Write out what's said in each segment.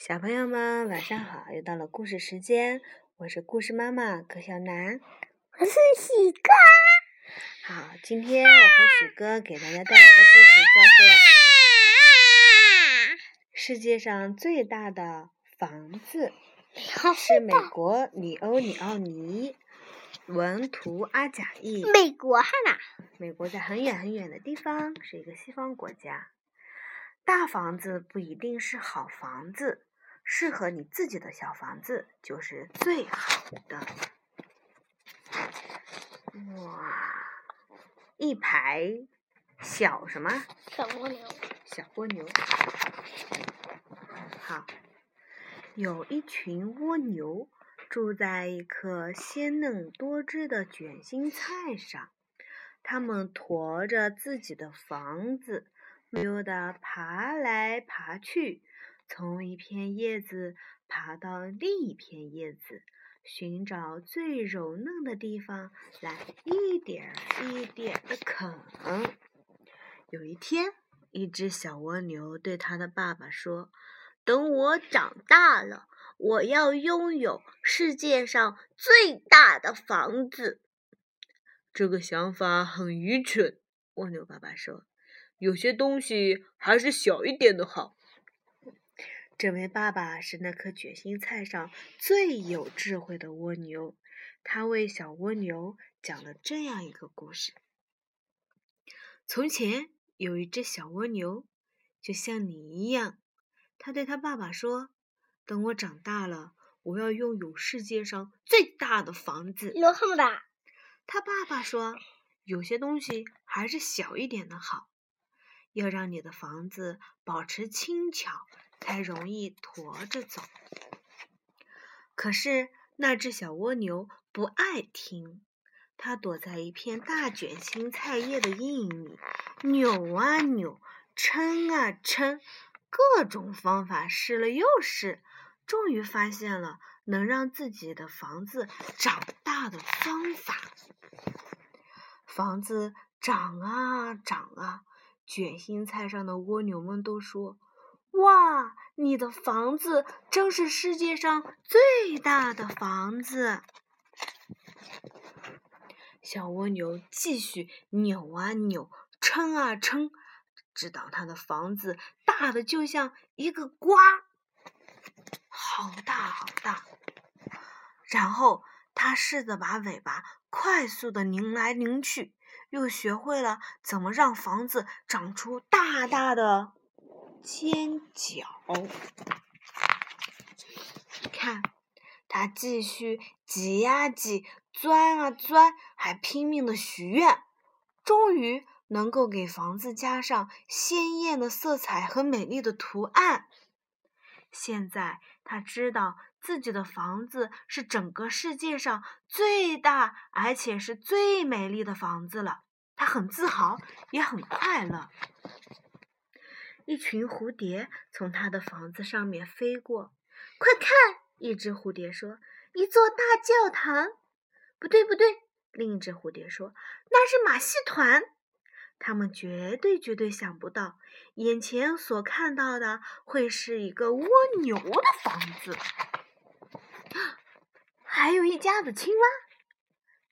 小朋友们，晚上好！又到了故事时间，我是故事妈妈葛小楠，我是喜哥。好，今天我和喜哥给大家带来的故事叫做《世界上最大的房子》，是美国里欧里奥尼文图阿贾译。美国哈哪？美国在很远很远的地方，是一个西方国家。大房子不一定是好房子，适合你自己的小房子就是最好的。哇，一排小什么？小蜗牛。小蜗牛。好，有一群蜗牛住在一棵鲜嫩多汁的卷心菜上，它们驮着自己的房子。溜达爬来爬去，从一片叶子爬到另一片叶子，寻找最柔嫩的地方来一点一点的啃。有一天，一只小蜗牛对它的爸爸说：“等我长大了，我要拥有世界上最大的房子。”这个想法很愚蠢，蜗牛爸爸说。有些东西还是小一点的好。这位爸爸是那颗卷心菜上最有智慧的蜗牛，他为小蜗牛讲了这样一个故事：从前有一只小蜗牛，就像你一样。他对他爸爸说：“等我长大了，我要拥有世界上最大的房子。”有这么大？他爸爸说：“有些东西还是小一点的好。”要让你的房子保持轻巧，才容易驮着走。可是那只小蜗牛不爱听，它躲在一片大卷心菜叶的阴影里，扭啊扭，撑啊撑，各种方法试了又试，终于发现了能让自己的房子长大的方法。房子长啊长啊。卷心菜上的蜗牛们都说：“哇，你的房子真是世界上最大的房子！”小蜗牛继续扭啊扭，撑啊撑，直到它的房子大的就像一个瓜，好大好大。然后它试着把尾巴快速的拧来拧去。又学会了怎么让房子长出大大的尖角。看，他继续挤呀挤，钻啊钻，还拼命的许愿，终于能够给房子加上鲜艳的色彩和美丽的图案。现在他知道自己的房子是整个世界上最大而且是最美丽的房子了，他很自豪，也很快乐。一群蝴蝶从他的房子上面飞过，快看！一只蝴蝶说：“一座大教堂。”不对，不对，另一只蝴蝶说：“那是马戏团。”他们绝对绝对想不到，眼前所看到的会是一个蜗牛的房子，还有一家子青蛙。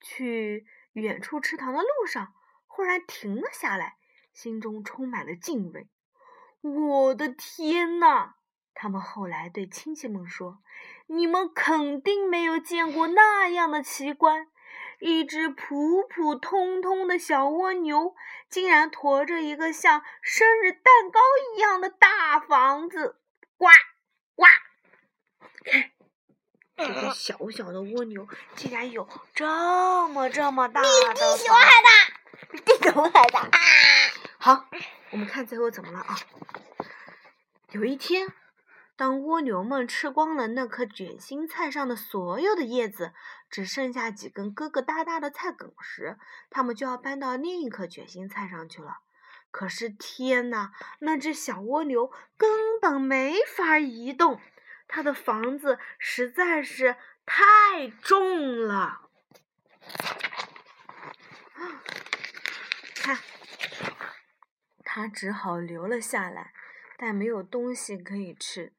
去远处池塘的路上，忽然停了下来，心中充满了敬畏。我的天呐！他们后来对亲戚们说：“你们肯定没有见过那样的奇观。”一只普普通通的小蜗牛，竟然驮着一个像生日蛋糕一样的大房子，呱呱！看，这个小小的蜗牛竟然有这么这么大的比地球还大，比地球还大！好，我们看最后怎么了啊？有一天。当蜗牛们吃光了那颗卷心菜上的所有的叶子，只剩下几根疙疙瘩瘩的菜梗时，它们就要搬到另一颗卷心菜上去了。可是天哪，那只小蜗牛根本没法移动，它的房子实在是太重了。看，它只好留了下来，但没有东西可以吃。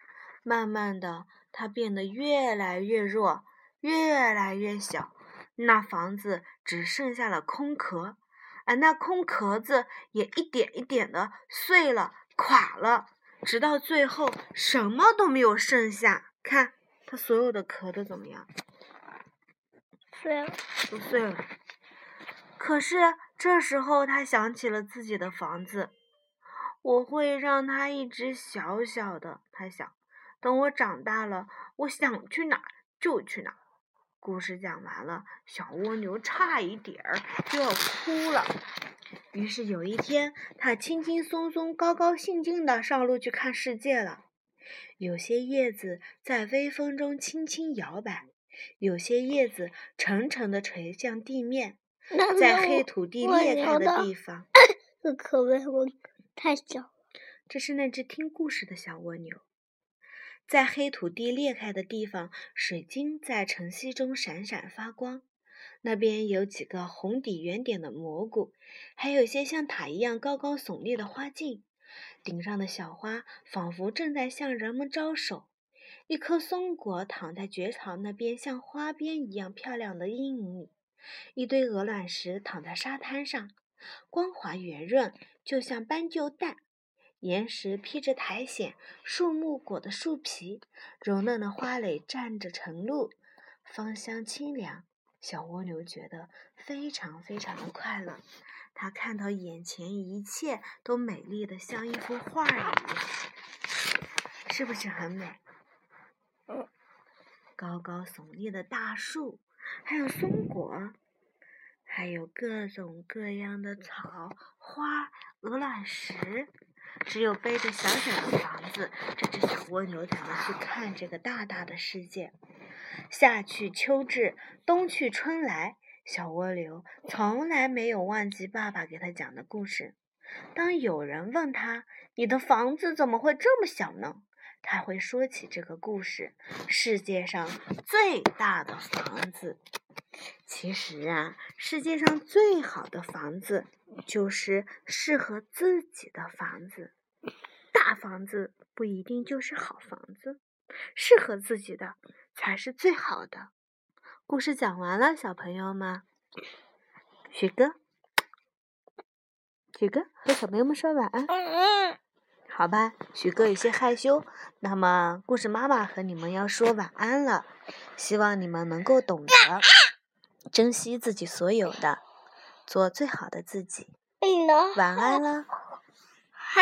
慢慢的，他变得越来越弱，越来越小。那房子只剩下了空壳，而那空壳子也一点一点的碎了、垮了，直到最后什么都没有剩下。看，它所有的壳都怎么样？碎了，都碎了。可是这时候，他想起了自己的房子。我会让它一直小小的，他想。等我长大了，我想去哪儿就去哪儿。故事讲完了，小蜗牛差一点儿就要哭了。于是有一天，它轻轻松松、高高兴兴地上路去看世界了。有些叶子在微风中轻轻摇摆，有些叶子沉沉地垂向地面。在黑土地裂开的地方，这可为我太小了。这是那只听故事的小蜗牛。在黑土地裂开的地方，水晶在晨曦中闪闪发光。那边有几个红底圆点的蘑菇，还有些像塔一样高高耸立的花茎。顶上的小花仿佛正在向人们招手。一颗松果躺在蕨草那边，像花边一样漂亮的阴影里。一堆鹅卵石躺在沙滩上，光滑圆润，就像斑鸠蛋。岩石披着苔藓，树木裹着树皮，柔嫩的花蕾站着晨露，芳香清凉。小蜗牛觉得非常非常的快乐，它看到眼前一切都美丽的像一幅画一样，是不是很美？高高耸立的大树。还有松果，还有各种各样的草花、鹅卵石。只有背着小小的房子，这只小蜗牛才能去看这个大大的世界。夏去秋至，冬去春来，小蜗牛从来没有忘记爸爸给他讲的故事。当有人问他：“你的房子怎么会这么小呢？”他会说起这个故事：世界上最大的房子。其实啊，世界上最好的房子就是适合自己的房子。大房子不一定就是好房子，适合自己的才是最好的。故事讲完了，小朋友们，许哥，许哥和小朋友们说晚安。好吧，许哥有些害羞。那么，故事妈妈和你们要说晚安了。希望你们能够懂得珍惜自己所有的，做最好的自己。晚安了。